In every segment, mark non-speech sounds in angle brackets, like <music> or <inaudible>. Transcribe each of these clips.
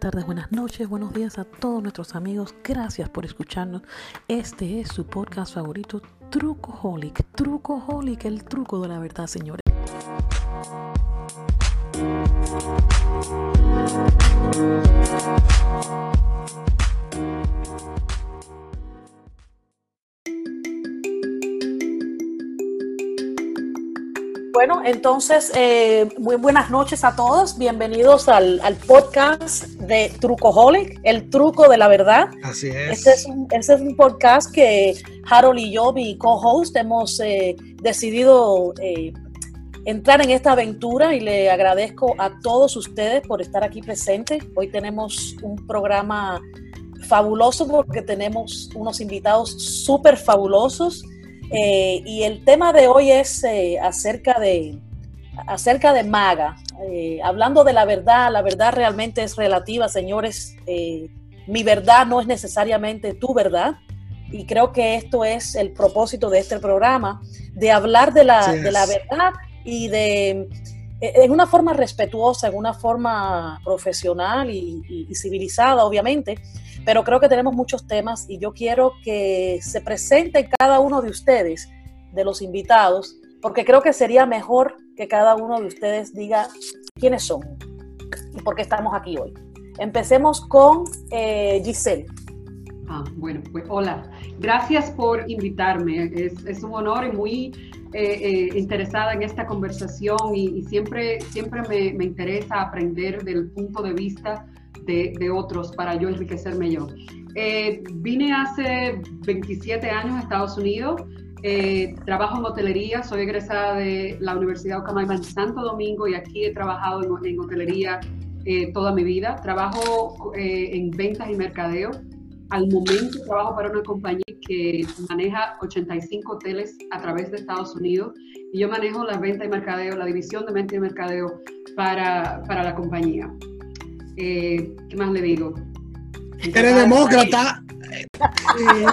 buenas tardes, buenas noches, buenos días a todos nuestros amigos. Gracias por escucharnos. Este es su podcast favorito, Trucoholic. Trucoholic, el truco de la verdad, señores. Bueno, entonces, eh, muy buenas noches a todos. Bienvenidos al, podcast de Trucoholic, el truco de la verdad. Así es. Este es un, este es un podcast que Harold y yo, mi co-host, hemos eh, decidido eh, entrar en esta aventura y le agradezco a todos ustedes por estar aquí presentes. Hoy tenemos un programa fabuloso porque tenemos unos invitados súper fabulosos. Eh, y el tema de hoy es eh, acerca, de, acerca de Maga. Eh, hablando de la verdad, la verdad realmente es relativa, señores. mi verdad no es necesariamente tu verdad. Y creo que esto es el propósito de este programa, de hablar de la, de la verdad y de en una forma respetuosa, en una forma profesional y civilizada, obviamente, pero creo que tenemos muchos temas y yo quiero que se presente cada uno de ustedes, de los invitados, porque creo que sería mejor que cada uno de ustedes diga quiénes son y por qué estamos aquí hoy. Empecemos con eh, Giselle. Ah, bueno, pues hola. Gracias por invitarme. Es, un honor y muy eh, eh, interesada en esta conversación y, siempre, siempre me, me, interesa aprender del punto de vista de, otros para yo enriquecerme yo. Eh, vine hace 27 años a Estados Unidos, eh, trabajo en hotelería, soy egresada de la Universidad Ocamaiba en Santo Domingo y aquí he trabajado en, hotelería eh, toda mi vida. Trabajo en ventas y mercadeo. Al momento trabajo para una compañía que maneja 85 hoteles a través de Estados Unidos y yo manejo la venta y mercadeo, la división de venta y mercadeo para, para la compañía. Eh, ¿qué más le digo? Eres demócrata.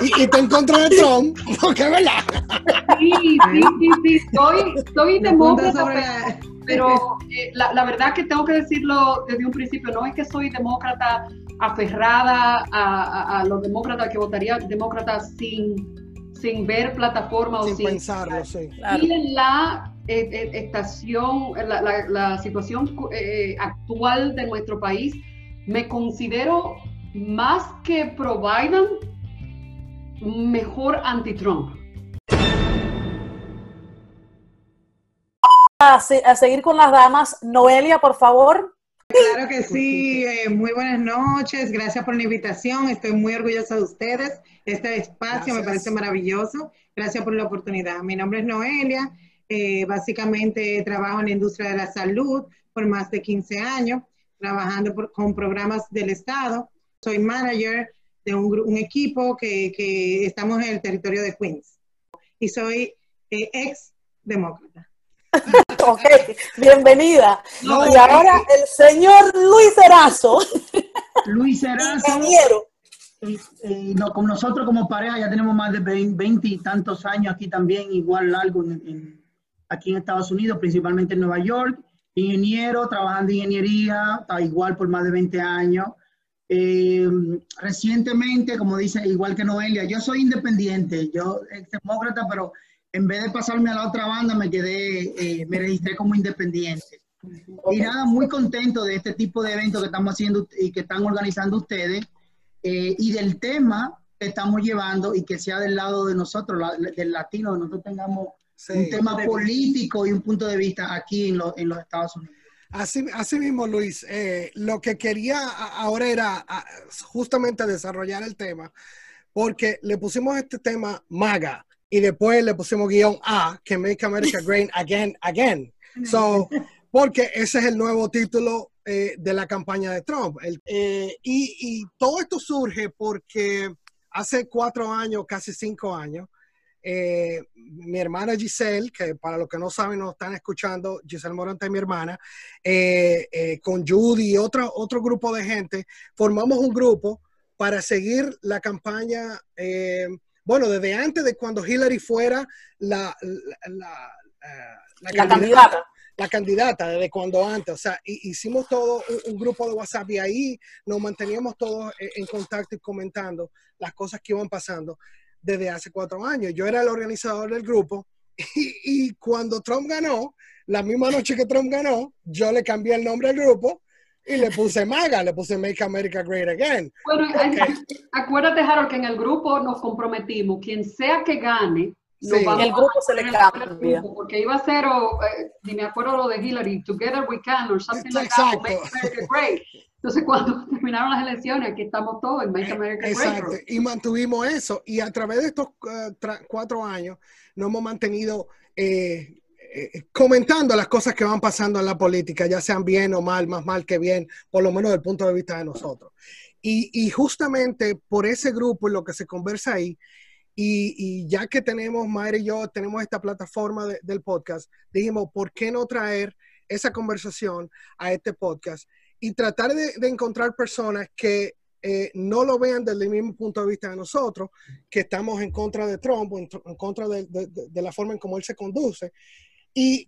y, y, te en contra de Trump, porque es verdad. Sí, sí, sí, sí, soy, demócrata, pero, eh, la, la, verdad que tengo que decirlo desde un principio, no es que soy demócrata aferrada a, a, los demócratas, que votaría demócratas sin, sin ver plataforma sin o sin pensarlo, sí. Y la eh, eh, estación, la, situación eh, actual de nuestro país, me considero más que pro Biden, mejor anti-Trump. A, seguir con las damas. Noelia, por favor. Claro que sí, muy buenas noches, gracias por la invitación, estoy muy orgullosa de ustedes, este espacio me parece maravilloso, gracias por la oportunidad. Mi nombre es Noelia, eh, básicamente trabajo en la industria de la salud por más de 15 años, trabajando con programas del Estado. Soy manager de un, equipo que, estamos en el territorio de Queens. Y soy eh, ex demócrata. <laughs> ok, bienvenida. y ahora el señor Luis Erazo. <laughs> Luis Erazo. Ingeniero. Eh, no, con nosotros como pareja ya tenemos más de 20 y tantos años aquí también, igual largo en, aquí en Estados Unidos, principalmente en Nueva York, ingeniero, trabajando en ingeniería, igual por más de 20 años. Eh, recientemente, como dice, igual que Noelia, yo soy independiente, yo ex demócrata, pero en vez de pasarme a la otra banda, me quedé, eh, me registré como independiente. Y nada, muy contento de este tipo de eventos que estamos haciendo y que están organizando ustedes eh, y del tema que estamos llevando y que sea del lado de nosotros, del latino, que nosotros tengamos un tema político y un punto de vista aquí en, en los Estados Unidos. Así, así mismo, Luis, eh, lo que quería ahora era justamente desarrollar el tema, porque le pusimos este tema MAGA y después le pusimos guion A, que Make America Great Again, Again. So, <laughs> porque ese es el nuevo título eh, de la campaña de Trump. Eh, y, y todo esto surge porque hace cuatro años, casi cinco años, eh, mi hermana Giselle, que para los que no saben, no están escuchando, Giselle Morante es mi hermana, eh, eh, con Judy y otro, otro grupo de gente, formamos un grupo para seguir la campaña, bueno, desde antes de cuando Hillary fuera la, la, candidata, la candidata desde cuando antes. O sea, hicimos todo un, grupo de WhatsApp y ahí nos manteníamos todos eh, en contacto y comentando las cosas que iban pasando desde hace cuatro años. Yo era el organizador del grupo <laughs> y, cuando Trump ganó, la misma noche que Trump ganó, yo le cambié el nombre al grupo y le puse <laughs> MAGA, le puse Make America Great Again. Bueno, acuérdate, Harold, que en el grupo nos comprometimos, quien sea que gane, Sí. el grupo se le cambia. Porque iba a ser, o, eh, ni me acuerdo lo de Hillary, Together We Can, or something like that, Make America Great. Entonces, cuando <laughs> terminaron las elecciones, aquí estamos todos en Make America Great. Exacto, y mantuvimos eso. Y a través de estos uh, cuatro años, nos hemos mantenido eh, eh, comentando las cosas que van pasando en la política, ya sean bien o mal, más mal que bien, por lo menos desde el punto de vista de nosotros. Y, y justamente por ese grupo y lo que se conversa ahí, y, ya que tenemos, Mayra y yo, tenemos esta plataforma del podcast, dijimos, ¿por qué no traer esa conversación a este podcast y tratar de, encontrar personas que eh, no lo vean desde el mismo punto de vista de nosotros, que estamos en contra de Trump, en, en contra de, la forma en cómo él se conduce. Y,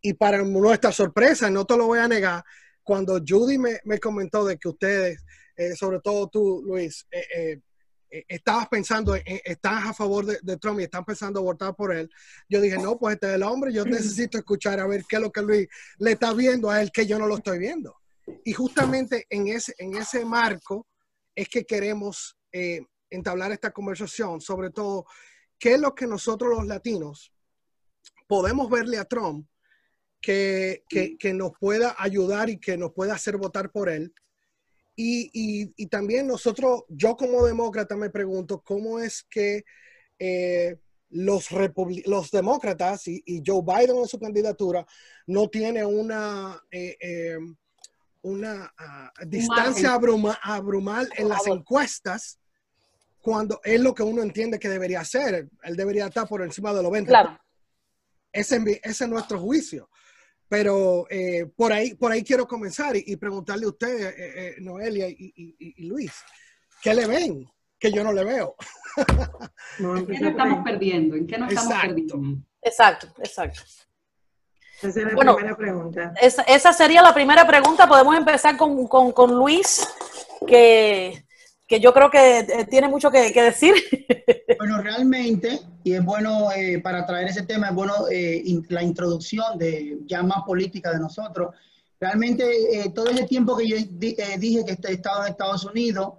y, para nuestra sorpresa, no te lo voy a negar, cuando Judy me, me comentó de que ustedes, eh, sobre todo tú, Luis, eh, eh, estabas pensando, estás a favor de, Trump y están pensando votar por él, yo dije, no, pues este es el hombre, yo necesito escuchar a ver qué es lo que Luis le está viendo a él que yo no lo estoy viendo. Y justamente en ese, en ese marco es que queremos eh, entablar esta conversación, sobre todo, qué es lo que nosotros los latinos podemos verle a Trump que, que, que nos pueda ayudar y que nos pueda hacer votar por él y, también nosotros, yo como demócrata me pregunto cómo es que eh, los, los demócratas y, Joe Biden en su candidatura no tiene una, eh, eh, una ah, distancia abrumal en las encuestas cuando es lo que uno entiende que debería hacer. Él debería estar por encima de los 20. Claro. Ese, ese es nuestro juicio. Pero eh, por, ahí, por ahí quiero comenzar y, preguntarle a ustedes, eh, eh, Noelia y, Luis, ¿qué le ven que yo no le veo? <laughs> ¿En qué nos estamos perdiendo? ¿En qué nos estamos perdiendo? Exacto, exacto. Esa es la primera pregunta. Esa, sería la primera pregunta. Podemos empezar con, con, con Luis, que que yo creo que eh, tiene mucho que, decir. <laughs> Bueno, realmente, y es bueno eh, para traer ese tema, es bueno eh, la introducción de ya más política de nosotros. Realmente, todo ese tiempo que yo dije que he estado en Estados Unidos,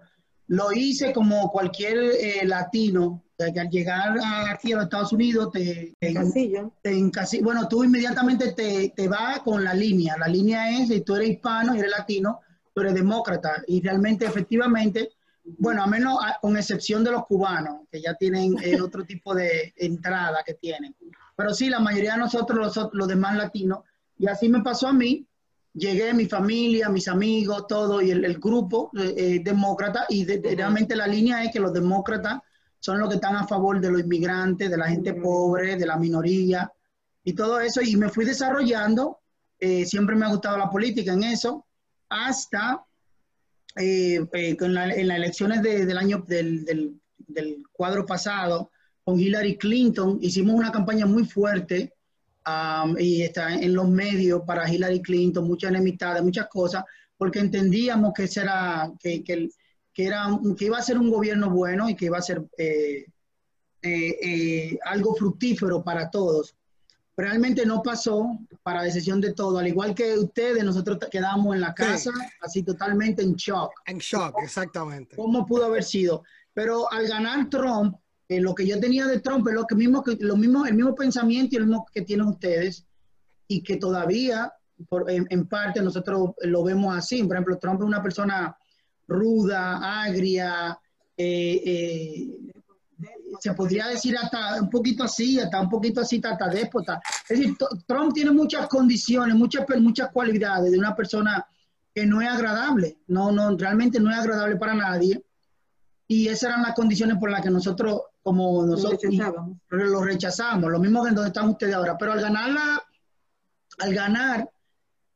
lo hice como cualquier latino, que al llegar aquí a los Estados Unidos te, te, bueno, tú inmediatamente te, te vas con la línea. La línea es, si tú eres hispano y eres latino, tú eres demócrata. Y realmente, efectivamente, bueno, a menos con excepción de los cubanos, que ya tienen eh, <laughs> otro tipo de entrada que tienen. Pero sí, la mayoría de nosotros, los, demás latinos, y así me pasó a mí, llegué, mi familia, mis amigos, todo, y el, grupo eh, eh, demócrata, y realmente la línea es que los demócratas son los que están a favor de los inmigrantes, de la gente pobre, de la minoría, y todo eso, y me fui desarrollando, siempre me ha gustado la política en eso, hasta eh, eh, en, las elecciones del año del, cuadro pasado, con Hillary Clinton, hicimos una campaña muy fuerte y está en los medios para Hillary Clinton, muchas enemistades, muchas cosas, porque entendíamos que, será, que, era, que iba a ser un gobierno bueno y que iba a ser eh, algo fructífero para todos. Realmente no pasó para decisión de todo. Al igual que ustedes, nosotros quedamos en la casa así totalmente en shock. En shock, exactamente. ¿Cómo pudo haber sido? Pero al ganar Trump, eh, lo que yo tenía de Trump es lo, que mismo, que, lo mismo, el mismo pensamiento y el mismo que tienen ustedes y que todavía, por, en, parte, nosotros lo vemos así. Por ejemplo, Trump es una persona ruda, agria, eh, eh, se podría decir hasta un poquito así, hasta un poquito así, hasta déspota. Es decir, Trump tiene muchas condiciones, muchas, muchas cualidades de una persona que no es agradable, no, no, realmente no es agradable para nadie. Y esas eran las condiciones por las que nosotros, como nosotros, lo rechazamos, lo mismo que en donde están ustedes ahora. Pero al ganar, al ganar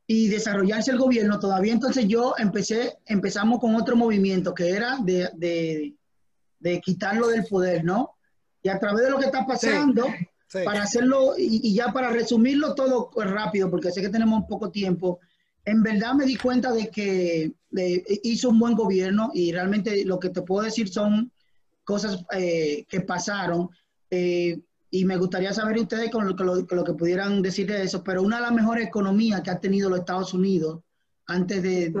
y desarrollarse el gobierno, todavía entonces yo empecé, empezamos con otro movimiento que era de de quitarlo del poder, ¿no? Y a través de lo que está pasando, para hacerlo y, ya para resumirlo todo rápido, porque sé que tenemos poco tiempo, en verdad me di cuenta de que hizo un buen gobierno y realmente lo que te puedo decir son cosas eh, que pasaron. Eh, y me gustaría saber ustedes con lo, lo, que pudieran decir de eso, pero una de las mejores economías que ha tenido los Estados Unidos antes de,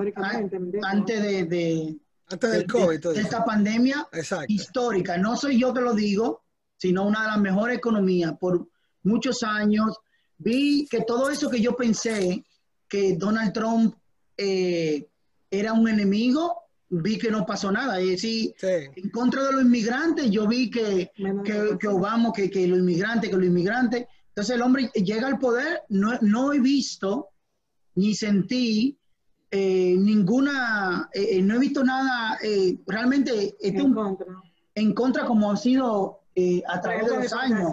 antes de, antes del COVID, de, esta pandemia histórica. No soy yo que lo digo, sino una de las mejores economías por muchos años. Vi que todo eso que yo pensé que Donald Trump eh, era un enemigo, vi que no pasó nada. Es decir, en contra de los inmigrantes, yo vi que, que, Obama, que, que, los inmigrantes, que los inmigrantes. Entonces el hombre llega al poder, no, no he visto ni sentí eh, ninguna, eh, no he visto nada realmente en, contra. en contra como ha sido a través de los años.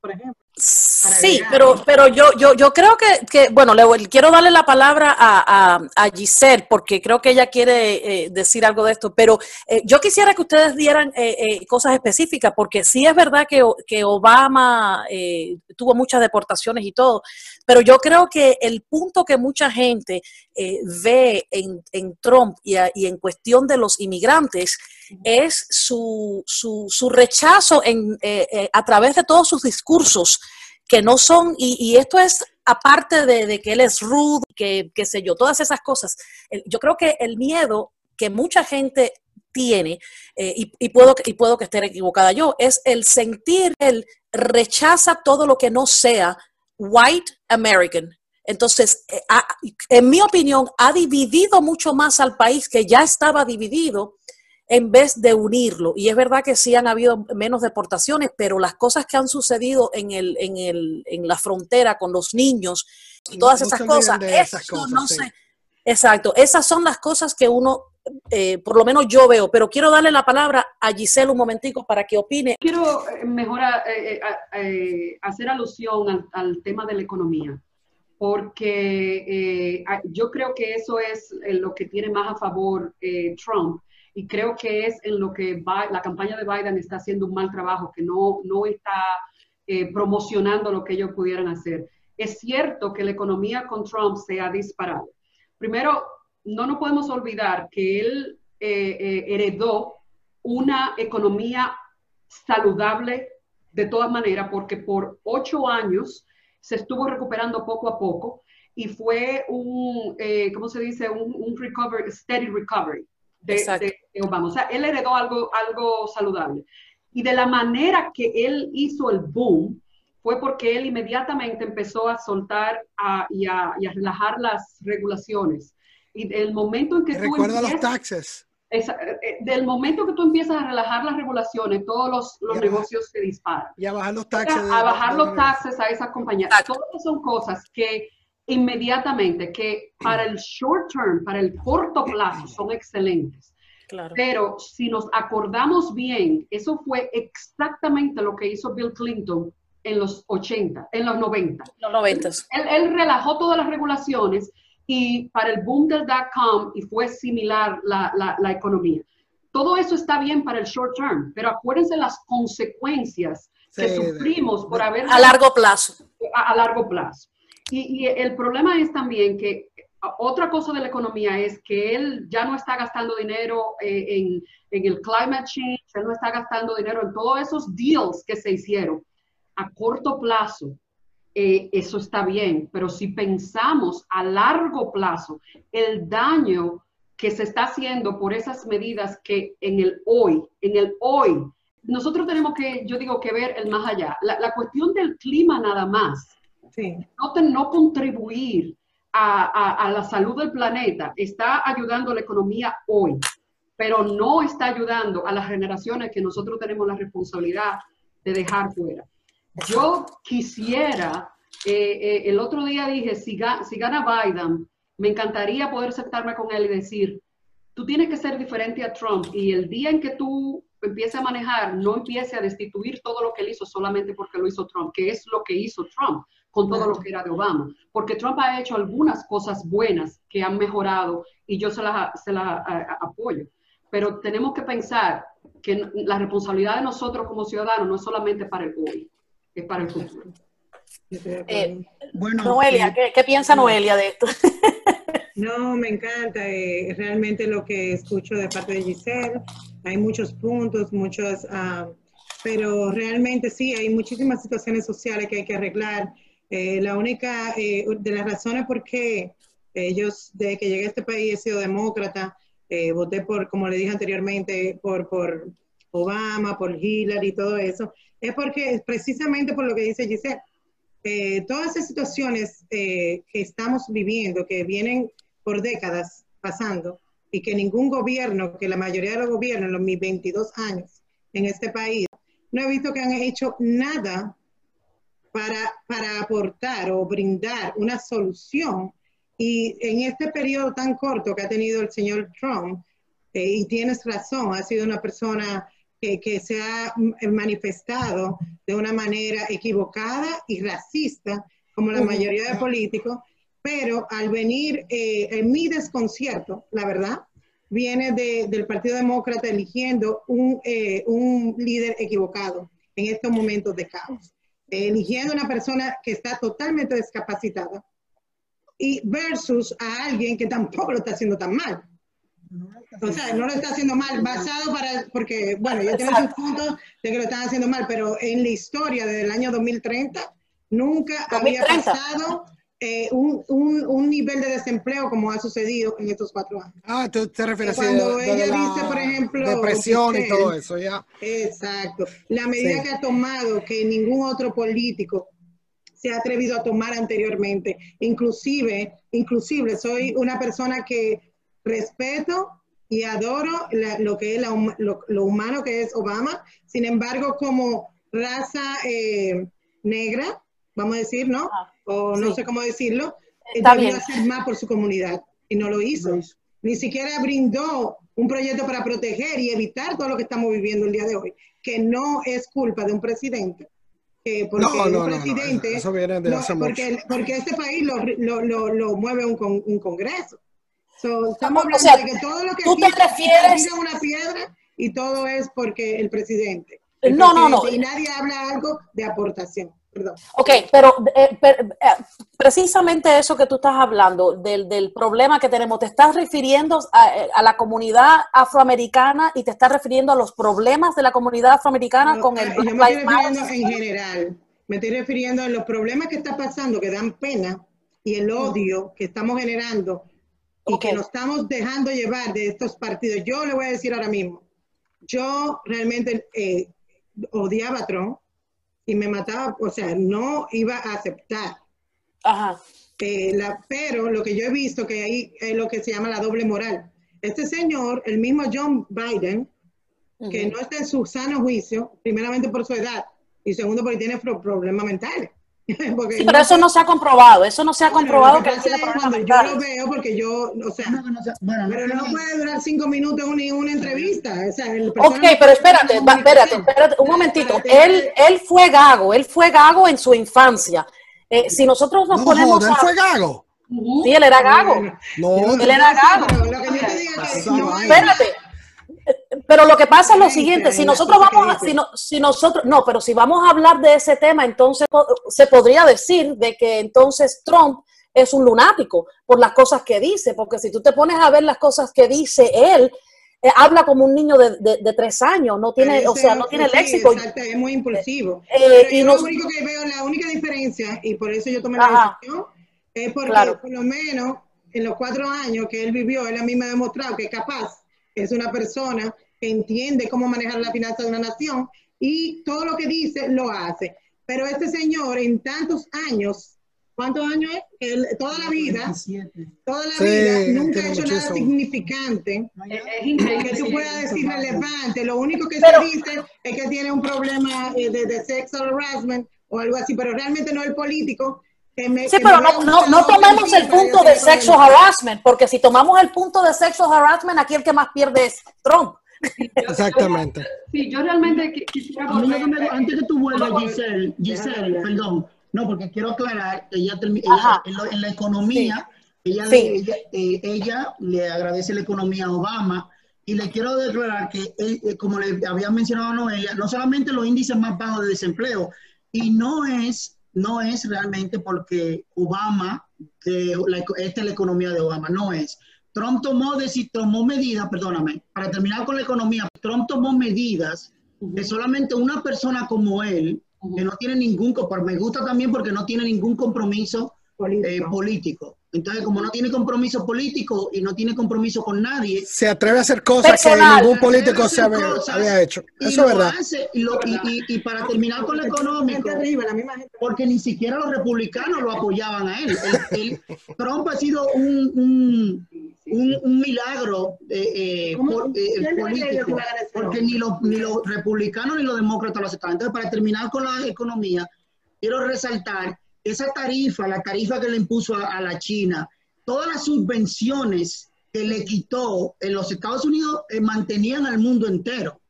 Por ejemplo. Sí, pero, pero yo, yo, yo creo que, que bueno, le, quiero darle la palabra a, a, Giselle porque creo que ella quiere eh, decir algo de esto, pero eh, yo quisiera que ustedes dieran eh, cosas específicas porque sí es verdad que, que Obama tuvo muchas deportaciones y todo, pero yo creo que el punto que mucha gente ve en, en Trump y, y, en cuestión de los inmigrantes es su, su, su rechazo en, a través de todos sus discursos que no son, y, esto es aparte de, que él es rude, que, qué sé yo, todas esas cosas. Yo creo que el miedo que mucha gente tiene, eh, y, puedo, y puedo que esté equivocada yo, es el sentir, el rechaza todo lo que no sea white American. Entonces, eh, en mi opinión, ha dividido mucho más al país que ya estaba dividido en vez de unirlo. Y es verdad que sí han habido menos deportaciones, pero las cosas que han sucedido en, el, en, el, en la frontera con los niños y todas esas cosas, no sé. Exacto, esas son las cosas que uno, eh, por lo menos yo veo, pero quiero darle la palabra a Giselle un momentico para que opine. Quiero eh, mejor eh, hacer alusión al, al, tema de la economía, porque yo creo que eso es lo que tiene más a favor Trump y creo que es en lo que la campaña de Biden está haciendo un mal trabajo, que no, no está eh, promocionando lo que ellos pudieran hacer. Es cierto que la economía con Trump se ha disparado. Primero, no nos podemos olvidar que él eh, eh, heredó una economía saludable de todas maneras, porque por ocho años se estuvo recuperando poco a poco y fue un, ¿cómo se dice? Un, un recovery, steady recovery de, Obama. O sea, él heredó algo, algo saludable. Y de la manera que él hizo el boom, fue porque él inmediatamente empezó a soltar y, a, relajar las regulaciones. Y del momento en que tú Recuerda los taxes. Eh, eh, del momento que tú empiezas a relajar las regulaciones, todos los, los negocios se disparan. Y a bajar los taxes. A, bajar los taxes a esas compañías. Todas son cosas que inmediatamente, que para el short term, para el corto plazo, son excelentes. Pero si nos acordamos bien, eso fue exactamente lo que hizo Bill Clinton en los 80, en los 90. Los 90. Él, él relajó todas las regulaciones y para el boom del dot-com y fue similar la, la, la, economía. Todo eso está bien para el short term, pero acuérdense las consecuencias que sufrimos por haber... A largo plazo. A, a largo plazo. Y, y, el problema es también que otra cosa de la economía es que él ya no está gastando dinero eh, en, en, el climate change, él no está gastando dinero en todos esos deals que se hicieron. A corto plazo, eh, eso está bien, pero si pensamos a largo plazo, el daño que se está haciendo por esas medidas que en el hoy, en el hoy, nosotros tenemos que, yo digo, que ver el más allá. La, la cuestión del clima nada más, sí. no, no contribuir a, la salud del planeta, está ayudando a la economía hoy, pero no está ayudando a las generaciones que nosotros tenemos la responsabilidad de dejar fuera. Yo quisiera, eh, eh, el otro día dije, si, si gana Biden, me encantaría poder sentarme con él y decir, tú tienes que ser diferente a Trump y el día en que tú empieces a manejar, no empiece a destituir todo lo que él hizo solamente porque lo hizo Trump, que es lo que hizo Trump con todo lo que era de Obama, porque Trump ha hecho algunas cosas buenas que han mejorado y yo se las, apoyo, pero tenemos que pensar que la responsabilidad de nosotros como ciudadanos no es solamente para el hoy, para el futuro. Eh, bueno, Noelia, ¿qué, piensa Noelia de esto? <laughs> No, me encanta eh, realmente lo que escucho de parte de Giselle. Hay muchos puntos, muchos, ah, pero realmente sí, hay muchísimas situaciones sociales que hay que arreglar. Eh, la única de las razones por qué ellos, desde que llegué a este país, he sido demócrata, voté por, como le dije anteriormente, por, por Obama, por Hillary y todo eso, es porque precisamente por lo que dice Giselle, eh, todas esas situaciones eh, que estamos viviendo, que vienen por décadas pasando, y que ningún gobierno, que la mayoría de los gobiernos en los mis 22 años en este país, no he visto que han hecho nada para, para aportar o brindar una solución. Y en este periodo tan corto que ha tenido el señor Trump, eh, y tienes razón, ha sido una persona que, se ha manifestado de una manera equivocada y racista, como la mayoría de políticos, pero al venir eh, en mi desconcierto, la verdad, viene del Partido Demócrata eligiendo un, eh, un, líder equivocado en estos momentos de caos, eligiendo una persona que está totalmente discapacitada y versus a alguien que tampoco lo está haciendo tan mal. O sea, no lo está haciendo mal, basado para, porque, bueno, ya tiene sus puntos de que lo están haciendo mal, pero en la historia desde el año 2030 nunca había pasado eh, un, un, un, nivel de desempleo como ha sucedido en estos cuatro años. Ah, tú te refieres a Cuando ella dice, por ejemplo... Depresión y todo eso, ya. Exacto. La medida que ha tomado que ningún otro político se ha atrevido a tomar anteriormente. Inclusive, inclusive soy una persona que respeto y adoro lo que es lo, humano que es Obama. Sin embargo, como raza eh, negra, vamos a decir, ¿no? Ah, o no sé cómo decirlo, debió hacer más por su comunidad y no lo hizo. Ni siquiera brindó un proyecto para proteger y evitar todo lo que estamos viviendo el día de hoy, que no es culpa de un presidente. porque un presidente, porque, porque, este país lo, lo mueve un, un congreso estamos hablando de que todo lo que tú te refieres una piedra y todo es porque el presidente. no, no, no. Y nadie habla algo de aportación. Perdón. Ok, pero eh, eh, precisamente eso que tú estás hablando, del, del, problema que tenemos, te estás refiriendo a, eh, a, la comunidad afroamericana y te estás refiriendo a los problemas de la comunidad afroamericana con el Black yo me estoy refiriendo en general, me estoy refiriendo a los problemas que está pasando, que dan pena, y el odio que estamos generando y que nos estamos dejando llevar de estos partidos. Yo le voy a decir ahora mismo, yo realmente eh, odiaba a Trump y me mataba, o sea, no iba a aceptar. Ajá. Eh, la, pero lo que yo he visto que ahí es lo que se llama la doble moral. Este señor, el mismo John Biden, que no está en su sano juicio, primeramente por su edad y segundo porque tiene problemas mentales. <laughs> sí, pero eso no se ha comprobado, eso no se ha comprobado que Yo lo veo porque yo, o sea, pero no puede durar cinco minutos una, una entrevista. O ok, pero espérate, espérate, espérate, un momentito. Él, él fue gago, él fue gago en su infancia. Eh, si nosotros nos ponemos. ¿Él fue gago? Sí, él era gago. No, él era gago. Espérate, pero lo que pasa es lo siguiente, si nosotros vamos a, si, no, si nosotros, no, pero si vamos a hablar de ese tema, entonces se podría decir de que entonces Trump es un lunático por las cosas que dice, porque si tú te pones a ver las cosas que dice él, eh, habla como un niño de, de, tres años, no tiene, o sea, no tiene léxico. Exacto, es muy impulsivo. Eh, y lo único que veo, la única diferencia, y por eso yo tomé la decisión, es porque por lo menos en los cuatro años que él vivió, él a mí me ha demostrado que es capaz es una persona que entiende cómo manejar la finanza de una nación y todo lo que dice lo hace. Pero este señor en tantos años, ¿cuántos años es? toda la vida, toda la vida, nunca ha hecho nada significante que tú puedas decir relevante. Lo único que se dice es que tiene un problema eh, de, de sexual harassment o algo así, pero realmente no el político sí, pero no, no, tomemos el punto de sexo harassment, porque si tomamos el punto de sexo harassment, aquí el que más pierde es Trump. <laughs> Exactamente. Sí, yo realmente quisiera Antes que tú vuelvas, Giselle, Giselle, perdón, no, porque quiero aclarar que ella, ella en, la economía, ella, eh, ella, le agradece la economía a Obama. Y le quiero declarar que, eh, como le había mencionado a Noelia, no solamente los índices más bajos de desempleo, Y no es, no es realmente porque Obama, que esta es la economía de Obama, no es. Trump tomó, tomó medidas, perdóname, para terminar con la economía, Trump tomó medidas de solamente una persona como él, que no tiene ningún, me gusta también porque no tiene ningún compromiso político. Eh, Entonces, como no tiene compromiso político y no tiene compromiso con nadie, se atreve a hacer cosas que ningún político se había, hecho. Eso es verdad. y, para terminar con lo económico, porque ni siquiera los republicanos lo apoyaban a él. Trump ha sido un, un, milagro eh, eh, eh político, porque ni los, ni los republicanos ni los demócratas lo aceptaban. Entonces, para terminar con la economía, quiero resaltar esa tarifa, la tarifa que le impuso a, la China, todas las subvenciones que le quitó en los Estados Unidos eh, mantenían al mundo entero.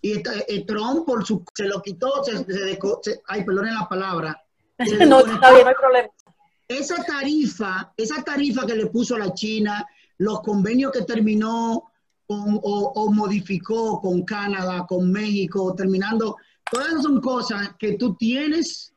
Y eh, Trump por su, se lo quitó, se, se, ay, perdonen la palabra. <laughs> no, está bien, no hay problema. Esa tarifa, esa tarifa que le puso a la China, los convenios que terminó con, o, o, modificó con Canadá, con México, terminando, todas esas son cosas que tú tienes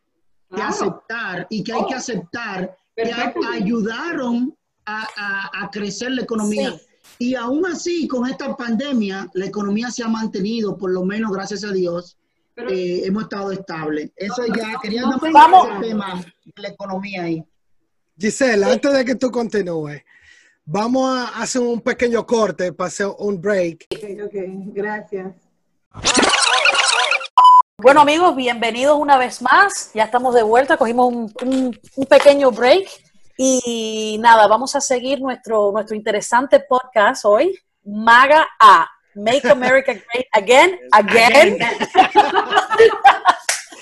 que aceptar y que hay que oh. aceptar que ayudaron a, crecer la economía. Y aún así, con esta pandemia, la economía se ha mantenido, por lo menos gracias a Dios, eh, hemos estado estable. Eso ya, quería no, vamos. el tema de la economía ahí. Gisela, antes de que tú continúes, vamos a hacer un pequeño corte para hacer un break. Ok, ok, gracias. Bueno amigos, bienvenidos una vez más. Ya estamos de vuelta, cogimos un, pequeño break y nada, vamos a seguir nuestro, nuestro interesante podcast hoy, MAGA A, Make America Great Again, Again.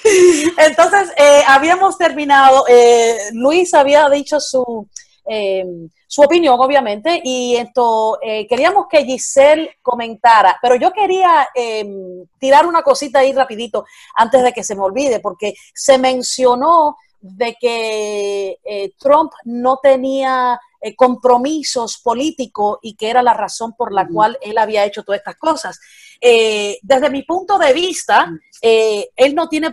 <laughs> Entonces, eh, habíamos terminado, eh, Luis había dicho su, eh, su opinión, obviamente, y esto eh, queríamos que Giselle comentara, pero yo quería em, tirar una cosita ahí rapidito antes de que se me olvide, porque se mencionó de que eh, Trump no tenía compromisos políticos y que era la razón por la cual él había hecho todas estas cosas. desde mi punto de vista, él no tiene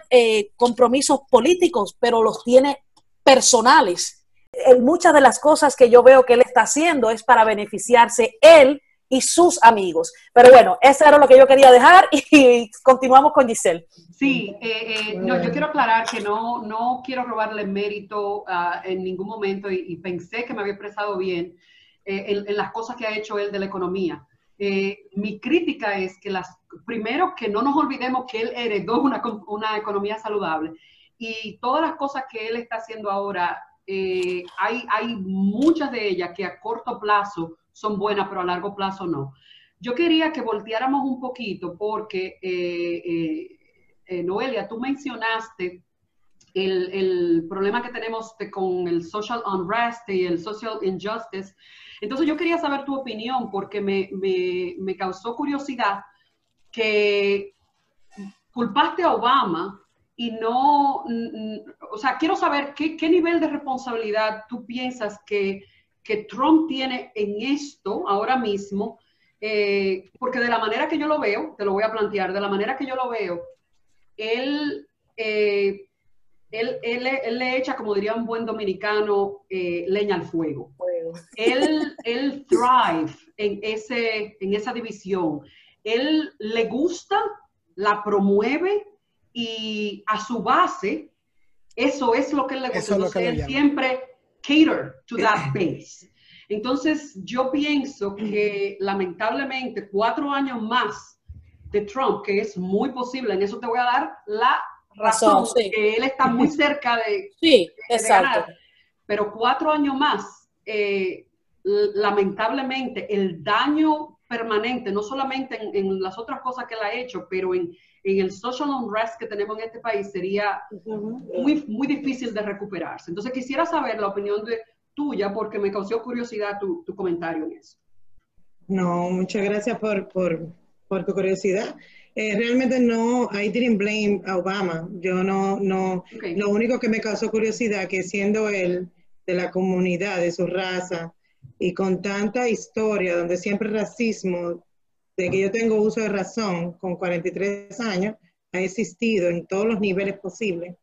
compromisos políticos, pero los tiene personales muchas de las cosas que yo veo que él está haciendo es para beneficiarse él y sus amigos. Pero bueno, eso era lo que yo quería dejar y continuamos con Giselle. Sí, eh, eh, no, yo quiero aclarar que no, no quiero robarle mérito uh, en ningún momento y, pensé que me había expresado bien eh, en, las cosas que ha hecho él de la economía. mi crítica es que las, primero que no nos olvidemos que él heredó una, una economía saludable y todas las cosas que él está haciendo ahora eh, hay, muchas de ellas que a corto plazo son buenas, pero a largo plazo no. Yo quería que volteáramos un poquito porque, eh, eh, Noelia, tú mencionaste el, problema que tenemos con el social unrest y el social injustice. Entonces yo quería saber tu opinión porque me causó curiosidad que culpaste a Obama y no, o sea, quiero saber qué, qué nivel de responsabilidad tú piensas que, que, Trump tiene en esto ahora mismo, eh, porque de la manera que yo lo veo, te lo voy a plantear, de la manera que yo lo veo, él, eh, él, él, él, le echa, como diría un buen dominicano, eh, leña al fuego. Él, él thrive en, ese, en esa división. Él le gusta, la promueve, y a su base, eso es lo que le gusta. él siempre cater to that base. Entonces, yo pienso que lamentablemente cuatro años más de Trump, que es muy posible, en eso te voy a dar la razón, que él está muy cerca de, <laughs> sí, exacto. pero cuatro años más, eh, lamentablemente, el daño permanente, no solamente en, en, las otras cosas que él ha hecho, pero en, en el social unrest que tenemos en este país sería muy, muy difícil de recuperarse. Entonces quisiera saber la opinión de tuya porque me causó curiosidad tu, tu comentario en eso. No, muchas gracias por, por, por tu curiosidad. Eh, realmente no, I didn't blame a Obama. Yo no, no, lo único que me causó curiosidad que siendo él de la comunidad, de su raza, y con tanta historia, donde siempre racismo de que yo tengo uso de razón con 43 años, ha existido en todos los niveles posibles.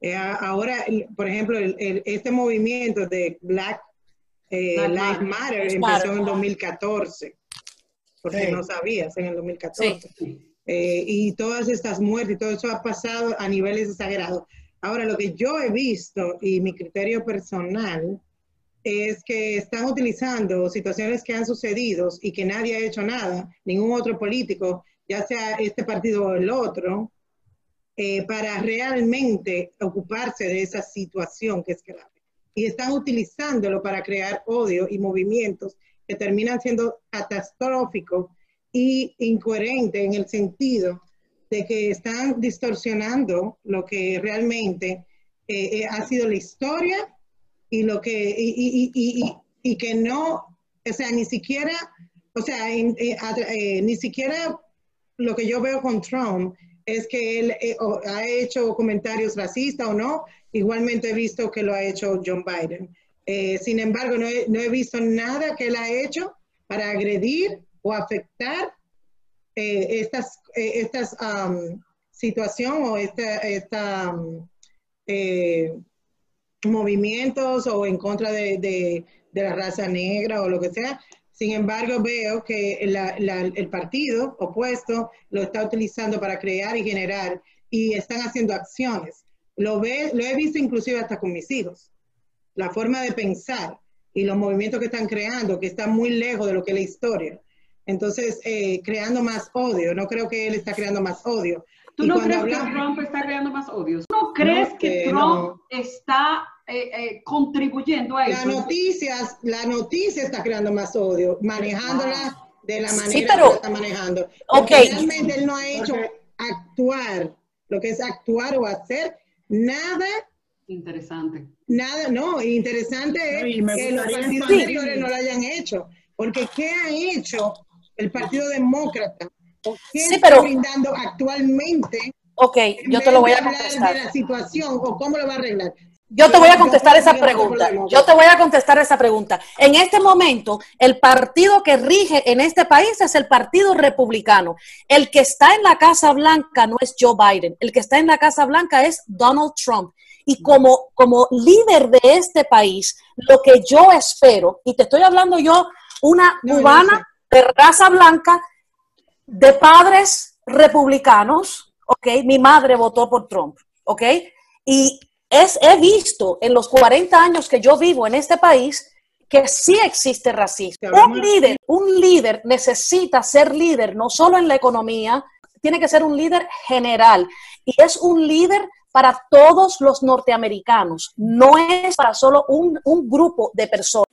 Eh, ahora, por ejemplo, este movimiento de Black eh, Lives Matter empezó en 2014, porque no sabías en el 2014. Eh, y todas estas muertes y todo eso ha pasado a niveles exagerados. Ahora, lo que yo he visto y mi criterio personal es que están utilizando situaciones que han sucedido y que nadie ha hecho nada, ningún otro político, ya sea este partido o el otro, eh, para realmente ocuparse de esa situación que es grave. Y están utilizándolo para crear odio y movimientos que terminan siendo catastróficos y incoherentes en el sentido de que están distorsionando lo que realmente eh, eh, ha sido la historia y lo que y, que no, o sea, ni siquiera, o sea, ni siquiera lo que yo veo con Trump es que él eh, ha hecho comentarios racistas o no. Igualmente he visto que lo ha hecho John Biden. Eh, sin embargo, no he, visto nada que él ha hecho para agredir o afectar eh, estas, estas um, situación o esta, esta um, movimientos o en contra de, de, la raza negra o lo que sea. Sin embargo, veo que el partido opuesto lo está utilizando para crear y generar y están haciendo acciones. Lo, ve, lo he visto inclusive hasta con mis hijos. La forma de pensar y los movimientos que están creando, que están muy lejos de lo que es la historia. Entonces, eh, creando más odio. No creo que él está creando más odio. ¿Tú no crees que Trump está creando más odio? ¿Tú no crees que, Trump está eh, eh, contribuyendo a eso. Las noticias, la noticia está creando más odio, manejándola de la manera que está manejando. Realmente él no ha hecho actuar, lo que es actuar o hacer, nada. Interesante. Nada, no, interesante es que los partidos anteriores no lo hayan hecho. Porque ¿qué ha hecho el Partido Demócrata? ¿Qué está brindando actualmente? Ok, yo te lo voy a contestar. De la situación o cómo lo va a arreglar. Yo te voy a contestar esa pregunta. Yo te voy a contestar esa pregunta. En este momento, el partido que rige en este país es el Partido Republicano. El que está en la Casa Blanca no es Joe Biden. El que está en la Casa Blanca es Donald Trump. Y como, como líder de este país, lo que yo espero, y te estoy hablando yo, una cubana de raza blanca, de padres republicanos, ¿ok? Mi madre votó por Trump, ¿ok? Y he visto en los 40 años que yo vivo en este país que sí existe racismo. Un líder, un líder necesita ser líder no solo en la economía, tiene que ser un líder general y es un líder para todos los norteamericanos, no es para solo un, un grupo de personas.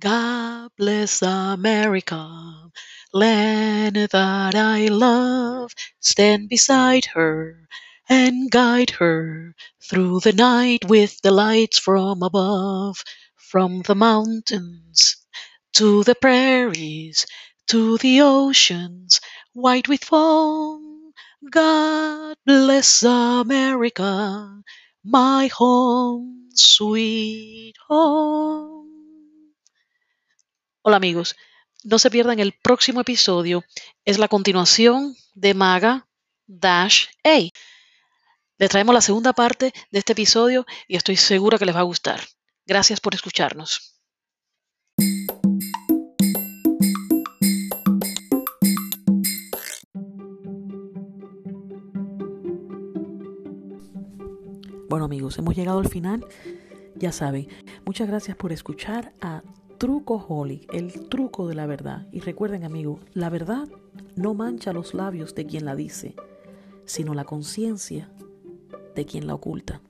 God bless America. Land that I love, stand beside her and guide her through the night with the lights from above, from the mountains to the prairies to the oceans white with foam. God bless America, my home, sweet home. Hola amigos. No se pierdan el próximo episodio. Es la continuación de Maga Dash A. Les traemos la segunda parte de este episodio y estoy segura que les va a gustar. Gracias por escucharnos. Bueno amigos, hemos llegado al final. Ya saben, muchas gracias por escuchar a truco holy, el truco de la verdad. Y recuerden, amigos, la verdad no mancha los labios de quien la dice, sino la conciencia de quien la oculta.